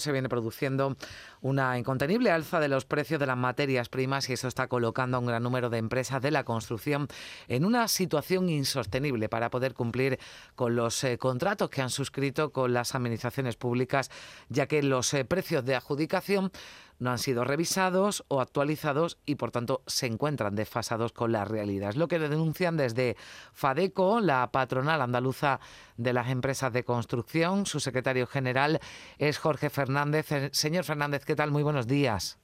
se viene produciendo una incontenible alza de los precios de las materias primas y eso está colocando a un gran número de empresas de la construcción en una situación insostenible para poder cumplir con los eh, contratos que han suscrito con las administraciones públicas, ya que los eh, precios de adjudicación no han sido revisados o actualizados y por tanto se encuentran desfasados con la realidad. Es lo que denuncian desde FADECO, la patronal andaluza de las empresas de construcción. Su secretario general es Jorge Fernández. Eh, señor Fernández, ¿qué tal? Muy buenos días.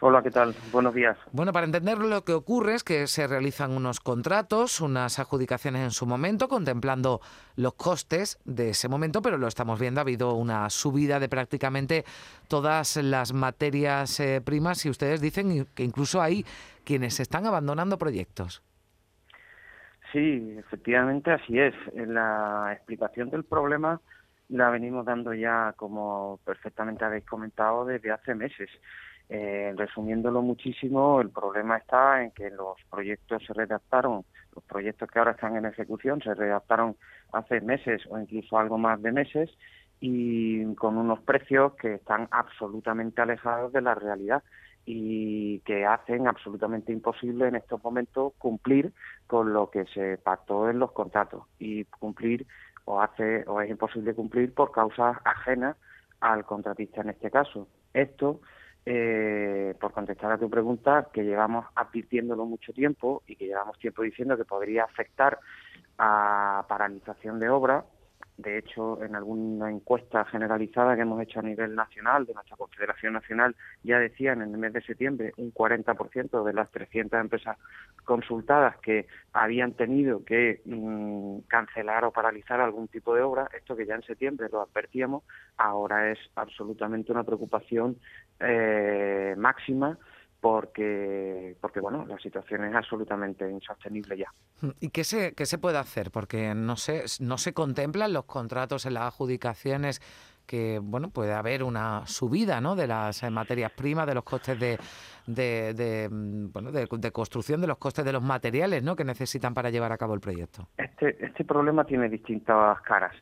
Hola, ¿qué tal? Buenos días. Bueno, para entender lo que ocurre es que se realizan unos contratos, unas adjudicaciones en su momento, contemplando los costes de ese momento, pero lo estamos viendo, ha habido una subida de prácticamente todas las materias eh, primas y ustedes dicen que incluso hay quienes están abandonando proyectos. Sí, efectivamente así es. La explicación del problema la venimos dando ya, como perfectamente habéis comentado, desde hace meses. Eh, resumiéndolo muchísimo, el problema está en que los proyectos se redactaron, los proyectos que ahora están en ejecución se redactaron hace meses o incluso algo más de meses y con unos precios que están absolutamente alejados de la realidad y que hacen absolutamente imposible en estos momentos cumplir con lo que se pactó en los contratos y cumplir o hace o es imposible cumplir por causas ajenas al contratista en este caso. Esto eh, por contestar a tu pregunta, que llevamos advirtiéndolo mucho tiempo y que llevamos tiempo diciendo que podría afectar a paralización de obras de hecho, en alguna encuesta generalizada que hemos hecho a nivel nacional, de nuestra Confederación Nacional, ya decían en el mes de septiembre un 40% de las 300 empresas consultadas que habían tenido que mm, cancelar o paralizar algún tipo de obra. Esto que ya en septiembre lo advertíamos, ahora es absolutamente una preocupación eh, máxima porque, porque bueno, la situación es absolutamente insostenible ya. ¿Y qué se, qué se puede hacer? Porque no se, no se contemplan los contratos en las adjudicaciones que bueno puede haber una subida ¿no? de las eh, materias primas, de los costes de, de, de mm, bueno, de, construcción, de los costes de los materiales ¿no? que necesitan para llevar a cabo el proyecto. Este, este problema tiene distintas caras.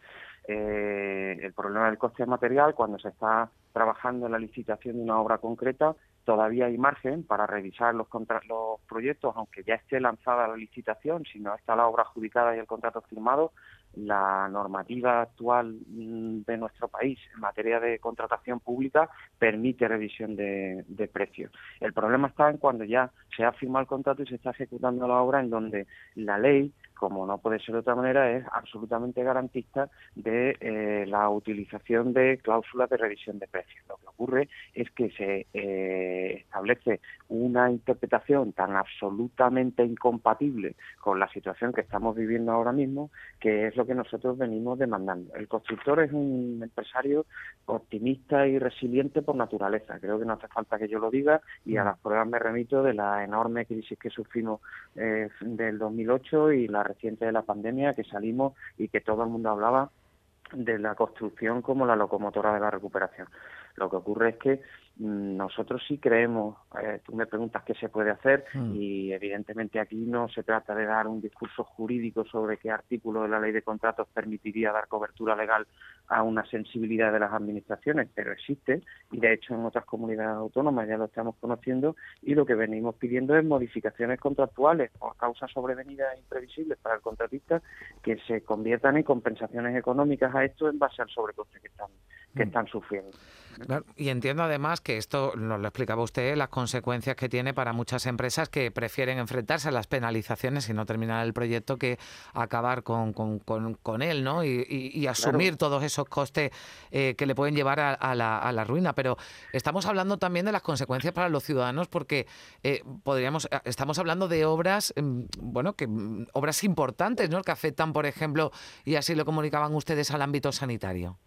Eh, el problema del coste material, cuando se está trabajando en la licitación de una obra concreta, todavía hay margen para revisar los, los proyectos, aunque ya esté lanzada la licitación, si no está la obra adjudicada y el contrato firmado, la normativa actual mm, de nuestro país en materia de contratación pública permite revisión de, de, precios. El problema está en cuando ya se ha firmado el contrato y se está ejecutando la obra en donde la ley como no puede ser de otra manera, es absolutamente garantista de eh, la utilización de cláusulas de revisión de precios. Ocurre es que se eh, establece una interpretación tan absolutamente incompatible con la situación que estamos viviendo ahora mismo, que es lo que nosotros venimos demandando. El constructor es un empresario optimista y resiliente por naturaleza. Creo que no hace falta que yo lo diga y a mm. las pruebas me remito de la enorme crisis que sufrimos eh, del 2008 y la reciente de la pandemia que salimos y que todo el mundo hablaba de la construcción como la locomotora de la recuperación. Lo que ocurre es que mm, nosotros sí creemos, eh, tú me preguntas qué se puede hacer mm. y evidentemente aquí no se trata de dar un discurso jurídico sobre qué artículo de la ley de contratos permitiría dar cobertura legal a una sensibilidad de las administraciones, pero existe y de hecho en otras comunidades autónomas ya lo estamos conociendo y lo que venimos pidiendo es modificaciones contractuales por causas sobrevenidas e imprevisibles para el contratista que se conviertan en compensaciones económicas a esto en base al sobrecoste que están que mm. están sufriendo. y entiendo además que esto, nos lo explicaba usted, las consecuencias que tiene para muchas empresas que prefieren enfrentarse a las penalizaciones y no terminar el proyecto que acabar con, con, él, ¿no? Y, asumir todos esos costes eh, que le pueden llevar a, la, a, la, ruina. Pero estamos hablando también de las consecuencias para los ciudadanos porque eh, podríamos, eh, estamos hablando de obras, mm, bueno, que mm, obras importantes, ¿no? Que afectan, por ejemplo, y así lo comunicaban ustedes al ámbito sanitario.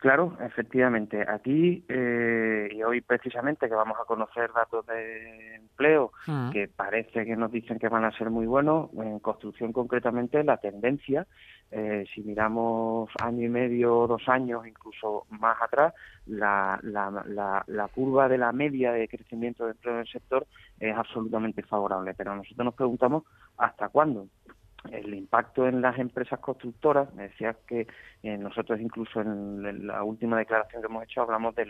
Claro, efectivamente. Aquí, eh, y hoy precisamente que vamos a conocer datos de empleo mm. que parece que nos dicen que van a ser muy buenos, en construcción concretamente la tendencia, eh, si miramos año y medio, dos años, incluso más atrás, la, la, la, la curva de la media de crecimiento de empleo en el sector es absolutamente favorable. Pero nosotros nos preguntamos hasta cuándo el impacto en las empresas constructoras, me decías que eh, nosotros incluso en, la última declaración que hemos hecho hablamos de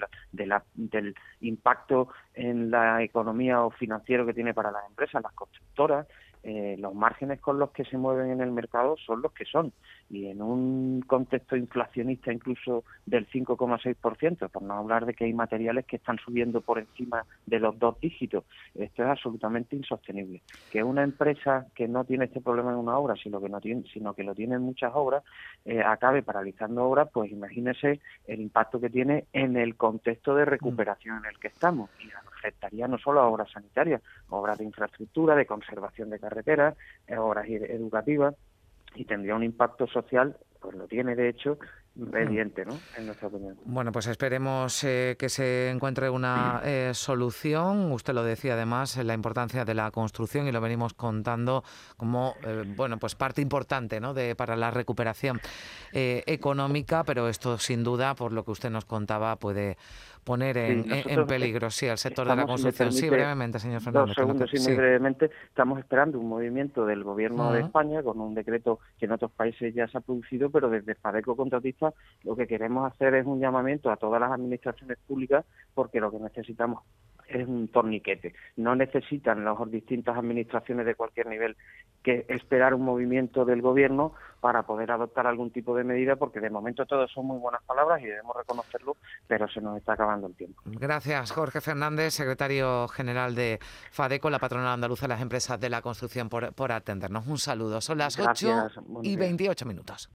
la, del impacto en la economía o financiero que tiene para las empresas, las constructoras, eh, los márgenes con los que se mueven en el mercado son los que son. Y en un contexto inflacionista incluso del 5,6%, por no hablar de que hay materiales que están subiendo por encima de los dos dígitos, esto es absolutamente insostenible. Que una empresa que no tiene este problema en una obra, sino que, no tiene, sino que lo tiene en muchas obras, eh, acabe paralizando obras, pues imagínese el impacto que tiene en el contexto de recuperación en el que estamos. Y afectaría no solo a obras sanitarias, obras de infraestructura, de conservación de carreteras, eh, obras educativas, y tendría un impacto social, pues lo tiene de hecho, evidente, ¿no? En nuestra opinión. Bueno, pues esperemos eh, que se encuentre una eh, solución. Usted lo decía además, la importancia de la construcción y lo venimos contando como, bueno, pues parte importante, ¿no? De, para la recuperación económica, pero esto sin duda, por lo que usted nos contaba, puede poner en, peligro, sí, al sector de la construcción. Sí, brevemente, señor Fernández. Dos segundos, sí, muy brevemente. Estamos esperando un movimiento del Gobierno de España con un decreto que en otros países ya se ha producido, pero desde Fadeco Contratista lo que queremos hacer es un llamamiento a todas las administraciones públicas porque lo que necesitamos es un torniquete. No necesitan las distintas administraciones de cualquier nivel que esperar un movimiento del gobierno para poder adoptar algún tipo de medida, porque de momento todo son muy buenas palabras y debemos reconocerlo, pero se nos está acabando el tiempo. Gracias, Jorge Fernández, secretario general de FADECO, la patronal andaluza de las empresas de la construcción, por, por atendernos. Un saludo. Son las 8 y 28 minutos.